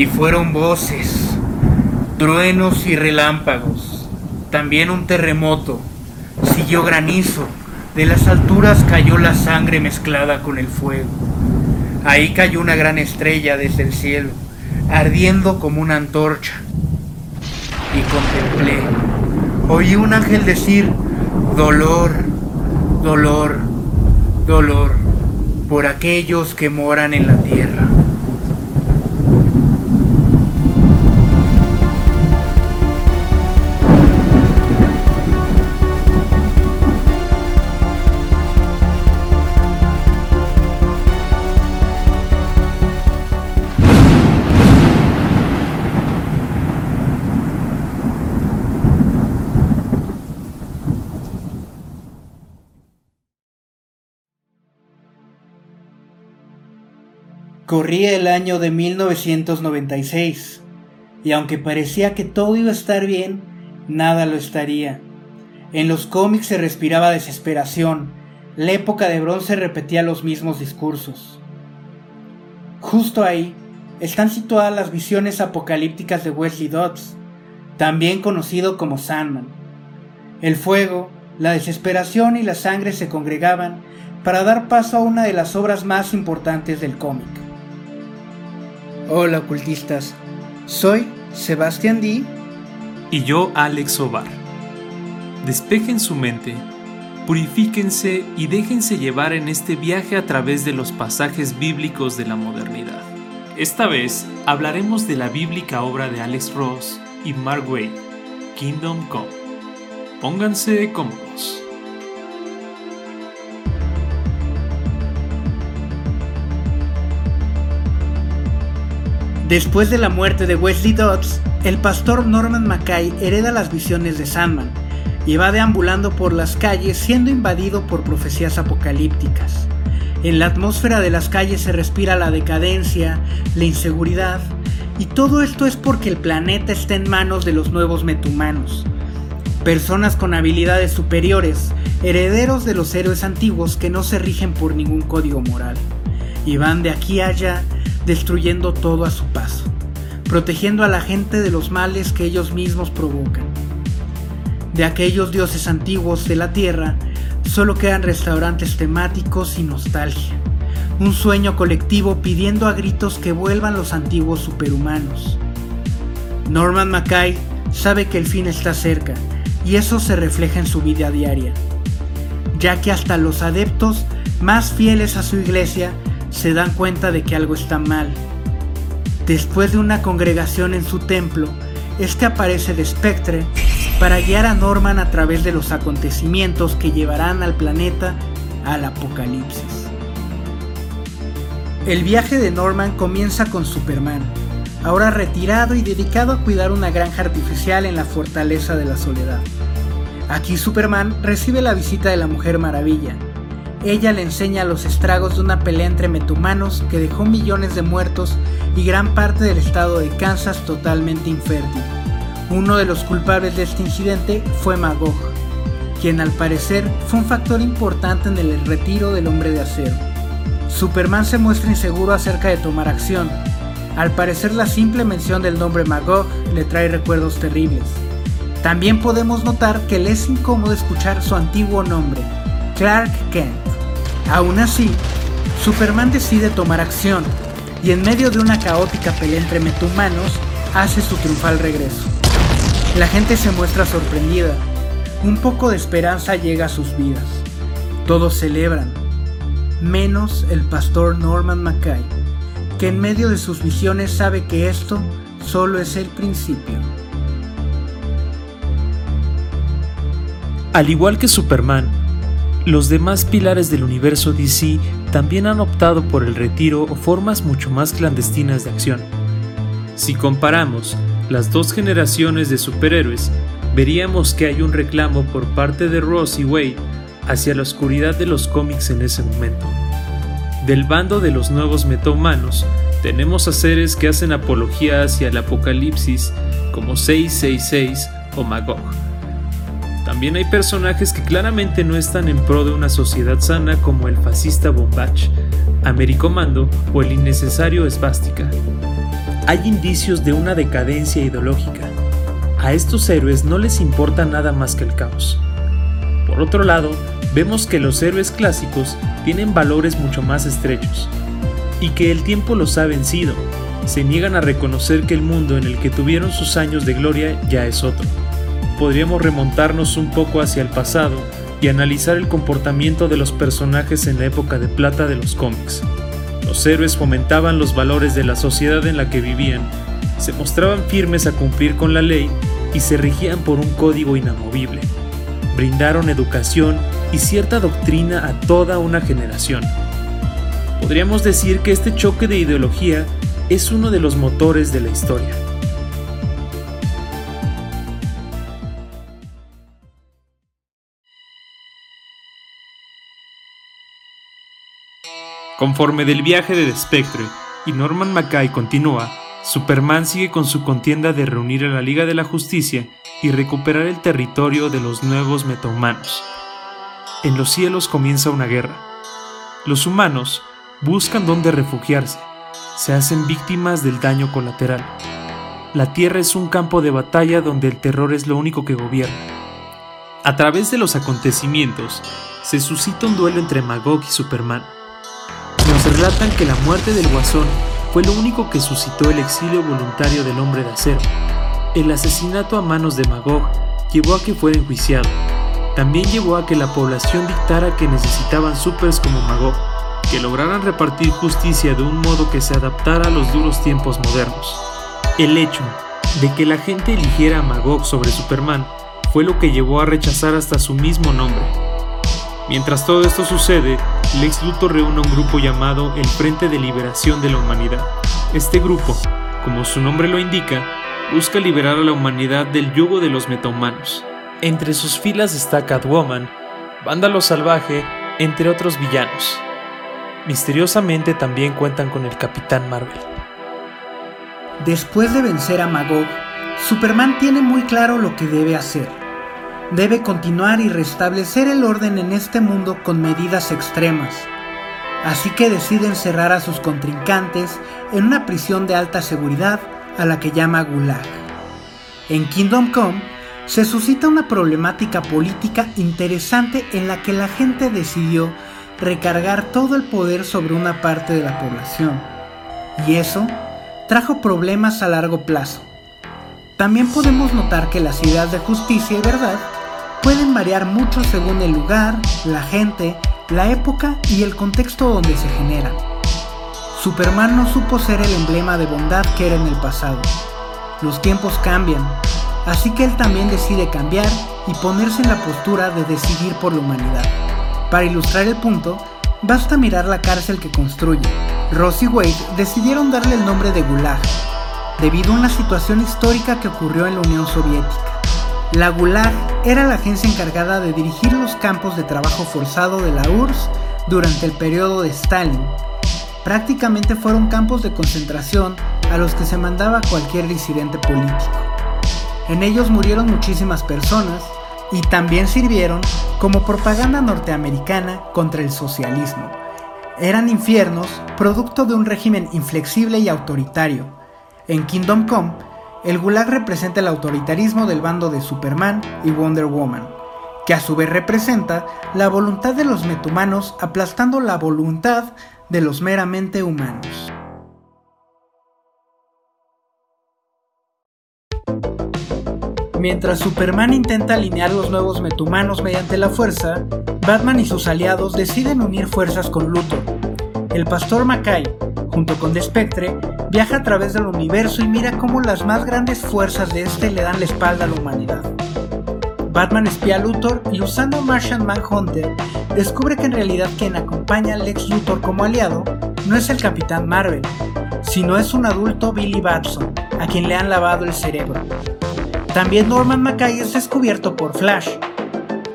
Y fueron voces, truenos y relámpagos, también un terremoto, siguió granizo, de las alturas cayó la sangre mezclada con el fuego. Ahí cayó una gran estrella desde el cielo, ardiendo como una antorcha. Y contemplé, oí un ángel decir, dolor, dolor, dolor, por aquellos que moran en la tierra. Corría el año de 1996, y aunque parecía que todo iba a estar bien, nada lo estaría. En los cómics se respiraba desesperación, la época de bronce repetía los mismos discursos. Justo ahí están situadas las visiones apocalípticas de Wesley Dodds, también conocido como Sandman. El fuego, la desesperación y la sangre se congregaban para dar paso a una de las obras más importantes del cómic. Hola ocultistas, soy Sebastián D. Y yo Alex Ovar. Despejen su mente, purifíquense y déjense llevar en este viaje a través de los pasajes bíblicos de la modernidad. Esta vez hablaremos de la bíblica obra de Alex Ross y Mark Wade, Kingdom Come. Pónganse cómodos. Después de la muerte de Wesley Dodds, el pastor Norman Mackay hereda las visiones de Sandman y va deambulando por las calles siendo invadido por profecías apocalípticas. En la atmósfera de las calles se respira la decadencia, la inseguridad, y todo esto es porque el planeta está en manos de los nuevos metahumanos, personas con habilidades superiores, herederos de los héroes antiguos que no se rigen por ningún código moral, y van de aquí a allá destruyendo todo a su paso, protegiendo a la gente de los males que ellos mismos provocan. De aquellos dioses antiguos de la tierra, solo quedan restaurantes temáticos y nostalgia. Un sueño colectivo pidiendo a gritos que vuelvan los antiguos superhumanos. Norman Mackay sabe que el fin está cerca y eso se refleja en su vida diaria, ya que hasta los adeptos más fieles a su iglesia se dan cuenta de que algo está mal. Después de una congregación en su templo, es que aparece el Spectre para guiar a Norman a través de los acontecimientos que llevarán al planeta al apocalipsis. El viaje de Norman comienza con Superman, ahora retirado y dedicado a cuidar una granja artificial en la fortaleza de la soledad. Aquí Superman recibe la visita de la Mujer Maravilla, ella le enseña los estragos de una pelea entre metahumanos que dejó millones de muertos y gran parte del estado de Kansas totalmente infértil. Uno de los culpables de este incidente fue Magog, quien al parecer fue un factor importante en el retiro del hombre de acero. Superman se muestra inseguro acerca de tomar acción. Al parecer la simple mención del nombre Magog le trae recuerdos terribles. También podemos notar que le es incómodo escuchar su antiguo nombre, Clark Kent. Aún así, Superman decide tomar acción y en medio de una caótica pelea entre metahumanos hace su triunfal regreso. La gente se muestra sorprendida. Un poco de esperanza llega a sus vidas. Todos celebran, menos el pastor Norman Mackay, que en medio de sus visiones sabe que esto solo es el principio. Al igual que Superman, los demás pilares del universo DC también han optado por el retiro o formas mucho más clandestinas de acción. Si comparamos las dos generaciones de superhéroes, veríamos que hay un reclamo por parte de Ross y Wade hacia la oscuridad de los cómics en ese momento. Del bando de los nuevos metahumanos, tenemos a seres que hacen apología hacia el apocalipsis como 666 o Magog también hay personajes que claramente no están en pro de una sociedad sana como el fascista Bombach, Americomando o el innecesario Svástica. hay indicios de una decadencia ideológica. A estos héroes no les importa nada más que el caos. Por otro lado, vemos que los héroes clásicos tienen valores mucho más estrechos, y que el tiempo los ha vencido, se niegan a reconocer que el mundo en el que tuvieron sus años de gloria ya es otro. Podríamos remontarnos un poco hacia el pasado y analizar el comportamiento de los personajes en la época de plata de los cómics. Los héroes fomentaban los valores de la sociedad en la que vivían, se mostraban firmes a cumplir con la ley y se regían por un código inamovible. Brindaron educación y cierta doctrina a toda una generación. Podríamos decir que este choque de ideología es uno de los motores de la historia. Conforme del viaje de Spectre y Norman Mackay continúa, Superman sigue con su contienda de reunir a la Liga de la Justicia y recuperar el territorio de los nuevos metahumanos. En los cielos comienza una guerra. Los humanos buscan dónde refugiarse, se hacen víctimas del daño colateral. La Tierra es un campo de batalla donde el terror es lo único que gobierna. A través de los acontecimientos, se suscita un duelo entre Magog y Superman relatan que la muerte del Guasón fue lo único que suscitó el exilio voluntario del hombre de acero. El asesinato a manos de Magog llevó a que fuera enjuiciado. También llevó a que la población dictara que necesitaban supers como Magog, que lograran repartir justicia de un modo que se adaptara a los duros tiempos modernos. El hecho de que la gente eligiera a Magog sobre Superman fue lo que llevó a rechazar hasta su mismo nombre. Mientras todo esto sucede, Lex Luthor reúne un grupo llamado el Frente de Liberación de la Humanidad. Este grupo, como su nombre lo indica, busca liberar a la humanidad del yugo de los metahumanos. Entre sus filas está Catwoman, Vándalo Salvaje, entre otros villanos. Misteriosamente también cuentan con el Capitán Marvel. Después de vencer a Magog, Superman tiene muy claro lo que debe hacer debe continuar y restablecer el orden en este mundo con medidas extremas. Así que decide encerrar a sus contrincantes en una prisión de alta seguridad a la que llama Gulag. En Kingdom Come se suscita una problemática política interesante en la que la gente decidió recargar todo el poder sobre una parte de la población. Y eso trajo problemas a largo plazo. También podemos notar que las ideas de justicia y verdad pueden variar mucho según el lugar, la gente, la época y el contexto donde se generan. Superman no supo ser el emblema de bondad que era en el pasado. Los tiempos cambian, así que él también decide cambiar y ponerse en la postura de decidir por la humanidad. Para ilustrar el punto, basta mirar la cárcel que construye. Ross y Wade decidieron darle el nombre de Gulag, debido a una situación histórica que ocurrió en la Unión Soviética. La Gulag era la agencia encargada de dirigir los campos de trabajo forzado de la URSS durante el periodo de Stalin. Prácticamente fueron campos de concentración a los que se mandaba cualquier disidente político. En ellos murieron muchísimas personas y también sirvieron como propaganda norteamericana contra el socialismo. Eran infiernos producto de un régimen inflexible y autoritario. En Kingdom Come el Gulag representa el autoritarismo del bando de Superman y Wonder Woman, que a su vez representa la voluntad de los metahumanos aplastando la voluntad de los meramente humanos. Mientras Superman intenta alinear los nuevos metahumanos mediante la fuerza, Batman y sus aliados deciden unir fuerzas con Luthor. El pastor Mackay, junto con The viaja a través del universo y mira cómo las más grandes fuerzas de este le dan la espalda a la humanidad. Batman espía a Luthor y usando Martian Manhunter descubre que en realidad quien acompaña a Lex Luthor como aliado no es el Capitán Marvel, sino es un adulto Billy Batson, a quien le han lavado el cerebro. También Norman Mackay es descubierto por Flash,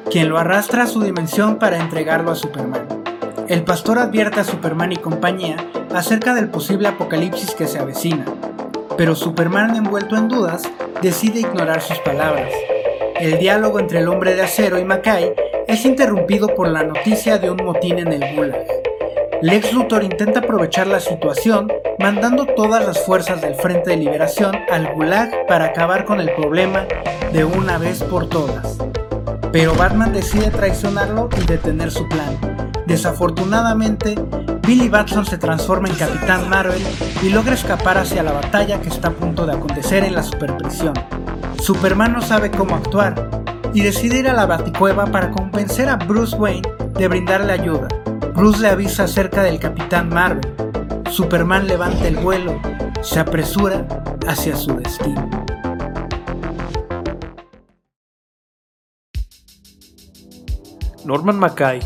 quien lo arrastra a su dimensión para entregarlo a Superman. El pastor advierte a Superman y compañía acerca del posible apocalipsis que se avecina, pero Superman envuelto en dudas decide ignorar sus palabras. El diálogo entre el hombre de acero y Mackay es interrumpido por la noticia de un motín en el Gulag. Lex Luthor intenta aprovechar la situación mandando todas las fuerzas del Frente de Liberación al Gulag para acabar con el problema de una vez por todas. Pero Batman decide traicionarlo y detener su plan. Desafortunadamente, Billy Batson se transforma en Capitán Marvel y logra escapar hacia la batalla que está a punto de acontecer en la superprisión. Superman no sabe cómo actuar y decide ir a la Baticueva para convencer a Bruce Wayne de brindarle ayuda. Bruce le avisa acerca del Capitán Marvel. Superman levanta el vuelo, se apresura hacia su destino. Norman Mackay,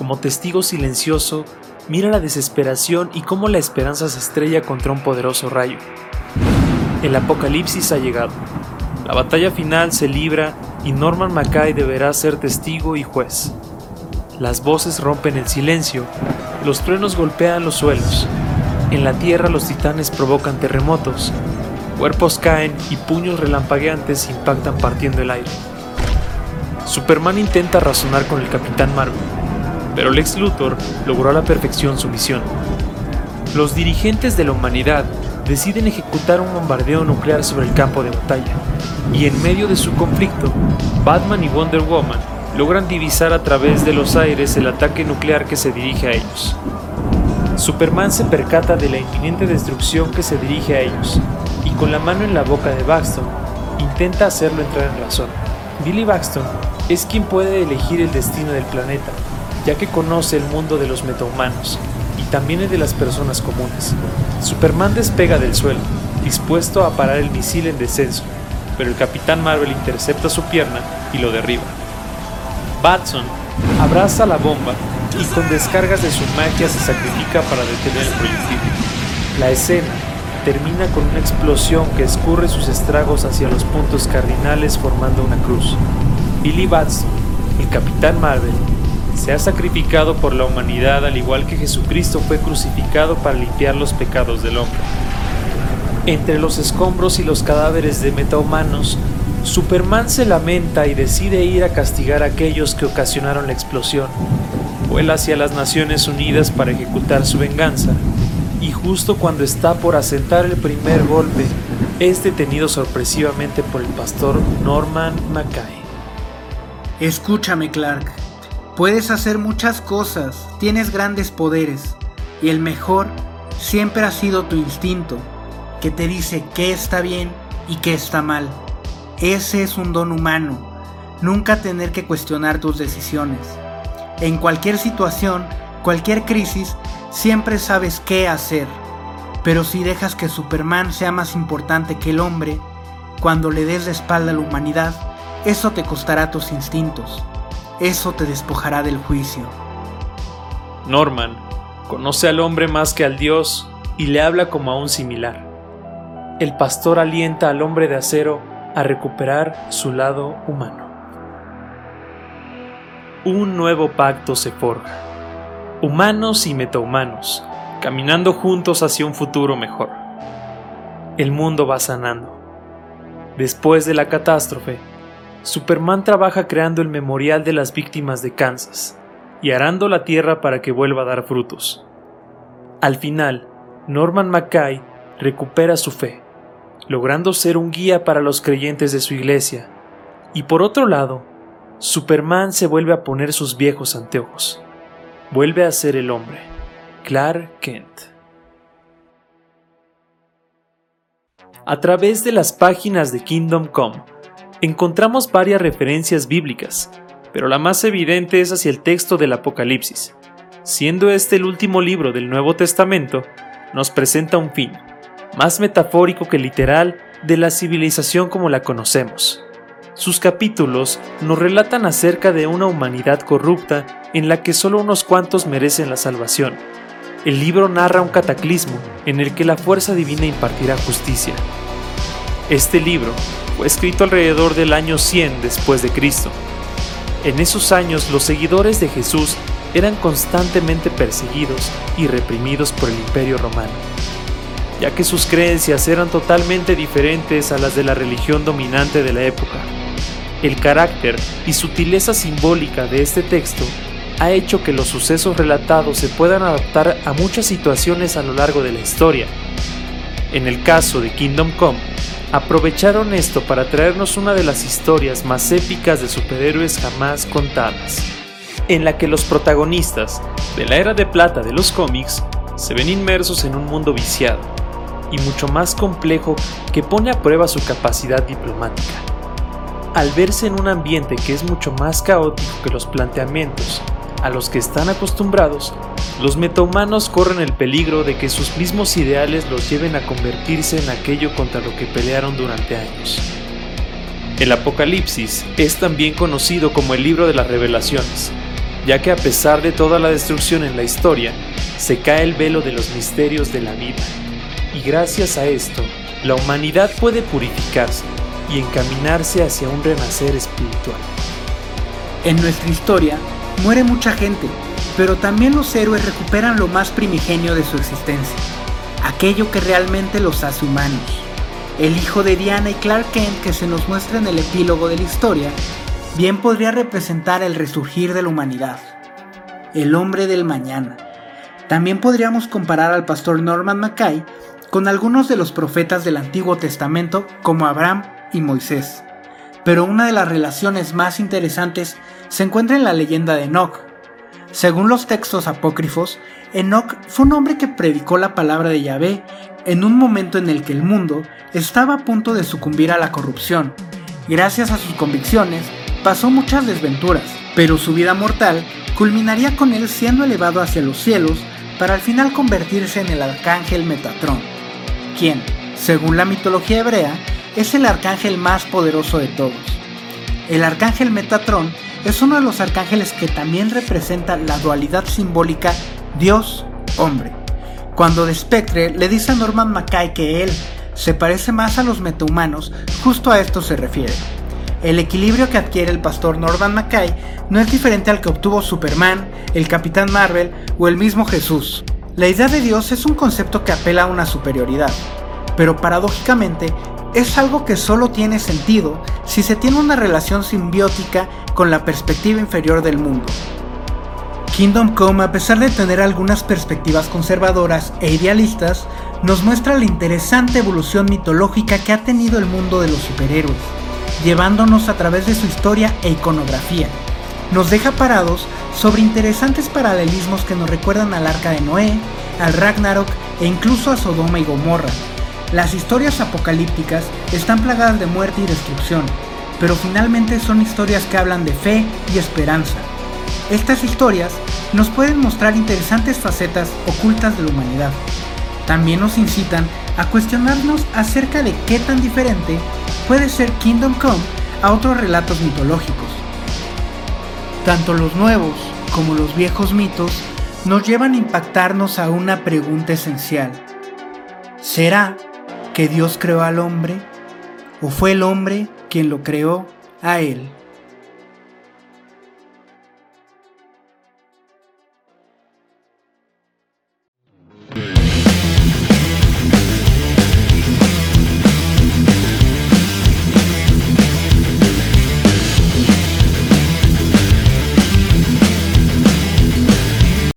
como testigo silencioso, mira la desesperación y cómo la esperanza se estrella contra un poderoso rayo. El apocalipsis ha llegado. La batalla final se libra y Norman Mackay deberá ser testigo y juez. Las voces rompen el silencio, los truenos golpean los suelos. En la tierra los titanes provocan terremotos, cuerpos caen y puños relampagueantes impactan partiendo el aire. Superman intenta razonar con el Capitán Marvel, pero Lex Luthor logró a la perfección su misión. Los dirigentes de la humanidad deciden ejecutar un bombardeo nuclear sobre el campo de batalla, y en medio de su conflicto, Batman y Wonder Woman logran divisar a través de los aires el ataque nuclear que se dirige a ellos. Superman se percata de la inminente destrucción que se dirige a ellos, y con la mano en la boca de Baxton, intenta hacerlo entrar en razón. Billy Baxton es quien puede elegir el destino del planeta, ya que conoce el mundo de los metahumanos y también el de las personas comunes. Superman despega del suelo, dispuesto a parar el misil en descenso, pero el Capitán Marvel intercepta su pierna y lo derriba. Batson abraza la bomba y con descargas de su magia se sacrifica para detener el proyectil. La escena termina con una explosión que escurre sus estragos hacia los puntos cardinales formando una cruz. Billy Batson, el Capitán Marvel, se ha sacrificado por la humanidad al igual que Jesucristo fue crucificado para limpiar los pecados del hombre. Entre los escombros y los cadáveres de metahumanos, Superman se lamenta y decide ir a castigar a aquellos que ocasionaron la explosión. Vuela hacia las Naciones Unidas para ejecutar su venganza, y justo cuando está por asentar el primer golpe, es detenido sorpresivamente por el pastor Norman Mackay. Escúchame, Clark. Puedes hacer muchas cosas, tienes grandes poderes, y el mejor siempre ha sido tu instinto, que te dice qué está bien y qué está mal. Ese es un don humano, nunca tener que cuestionar tus decisiones. En cualquier situación, cualquier crisis, siempre sabes qué hacer. Pero si dejas que Superman sea más importante que el hombre, cuando le des la espalda a la humanidad, eso te costará tus instintos eso te despojará del juicio. Norman conoce al hombre más que al Dios y le habla como a un similar. El pastor alienta al hombre de acero a recuperar su lado humano. Un nuevo pacto se forja. Humanos y metahumanos, caminando juntos hacia un futuro mejor. El mundo va sanando. Después de la catástrofe, Superman trabaja creando el memorial de las víctimas de Kansas y arando la tierra para que vuelva a dar frutos. Al final, Norman Mackay recupera su fe, logrando ser un guía para los creyentes de su iglesia. Y por otro lado, Superman se vuelve a poner sus viejos anteojos. Vuelve a ser el hombre, Clark Kent. A través de las páginas de Kingdom Come, encontramos varias referencias bíblicas, pero la más evidente es hacia el texto del Apocalipsis. Siendo este el último libro del Nuevo Testamento, nos presenta un fin, más metafórico que literal, de la civilización como la conocemos. Sus capítulos nos relatan acerca de una humanidad corrupta en la que solo unos cuantos merecen la salvación. El libro narra un cataclismo en el que la fuerza divina impartirá justicia. Este libro fue escrito alrededor del año 100 después de Cristo. En esos años los seguidores de Jesús eran constantemente perseguidos y reprimidos por el imperio romano, ya que sus creencias eran totalmente diferentes a las de la religión dominante de la época. El carácter y sutileza simbólica de este texto ha hecho que los sucesos relatados se puedan adaptar a muchas situaciones a lo largo de la historia. En el caso de Kingdom Come, aprovecharon esto para traernos una de las historias más épicas de superhéroes jamás contadas, en la que los protagonistas de la era de plata de los cómics se ven inmersos en un mundo viciado y mucho más complejo que pone a prueba su capacidad diplomática. Al verse en un ambiente que es mucho más caótico que los planteamientos a los que están acostumbrados, los metahumanos corren el peligro de que sus mismos ideales los lleven a convertirse en aquello contra lo que pelearon durante años. El Apocalipsis es también conocido como el libro de las revelaciones, ya que a pesar de toda la destrucción en la historia, se cae el velo de los misterios de la vida, y gracias a esto, la humanidad puede purificarse y encaminarse hacia un renacer espiritual. En nuestra historia, muere mucha gente, pero también los héroes recuperan lo más primigenio de su existencia, aquello que realmente los hace humanos. El hijo de Diana y Clark Kent que se nos muestra en el epílogo de la historia, bien podría representar el resurgir de la humanidad, el hombre del mañana. También podríamos comparar al pastor Norman Mackay con algunos de los profetas del Antiguo Testamento como Abraham y Moisés. Pero una de las relaciones más interesantes se encuentra en la leyenda de Enoch. Según los textos apócrifos, Enoch fue un hombre que predicó la palabra de Yahvé en un momento en el que el mundo estaba a punto de sucumbir a la corrupción. Gracias a sus convicciones, pasó muchas desventuras, pero su vida mortal culminaría con él siendo elevado hacia los cielos para al final convertirse en el arcángel Metatrón, quien, según la mitología hebrea, es el arcángel más poderoso de todos. El arcángel Metatrón es uno de los arcángeles que también representa la dualidad simbólica Dios-hombre. Cuando de Spectre le dice a Norman Mackay que él se parece más a los metahumanos, justo a esto se refiere. El equilibrio que adquiere el pastor Norman Mackay no es diferente al que obtuvo Superman, el Capitán Marvel o el mismo Jesús. La idea de Dios es un concepto que apela a una superioridad, pero paradójicamente es algo que solo tiene sentido si se tiene una relación simbiótica con la perspectiva inferior del mundo. Kingdom Come, a pesar de tener algunas perspectivas conservadoras e idealistas, nos muestra la interesante evolución mitológica que ha tenido el mundo de los superhéroes, llevándonos a través de su historia e iconografía. Nos deja parados sobre interesantes paralelismos que nos recuerdan al arca de Noé, al Ragnarok e incluso a Sodoma y Gomorra, las historias apocalípticas están plagadas de muerte y destrucción, pero finalmente son historias que hablan de fe y esperanza. Estas historias nos pueden mostrar interesantes facetas ocultas de la humanidad. También nos incitan a cuestionarnos acerca de qué tan diferente puede ser Kingdom Come a otros relatos mitológicos. Tanto los nuevos como los viejos mitos nos llevan a impactarnos a una pregunta esencial. ¿Será que Dios creó al hombre? ¿O fue el hombre quien lo creó a él?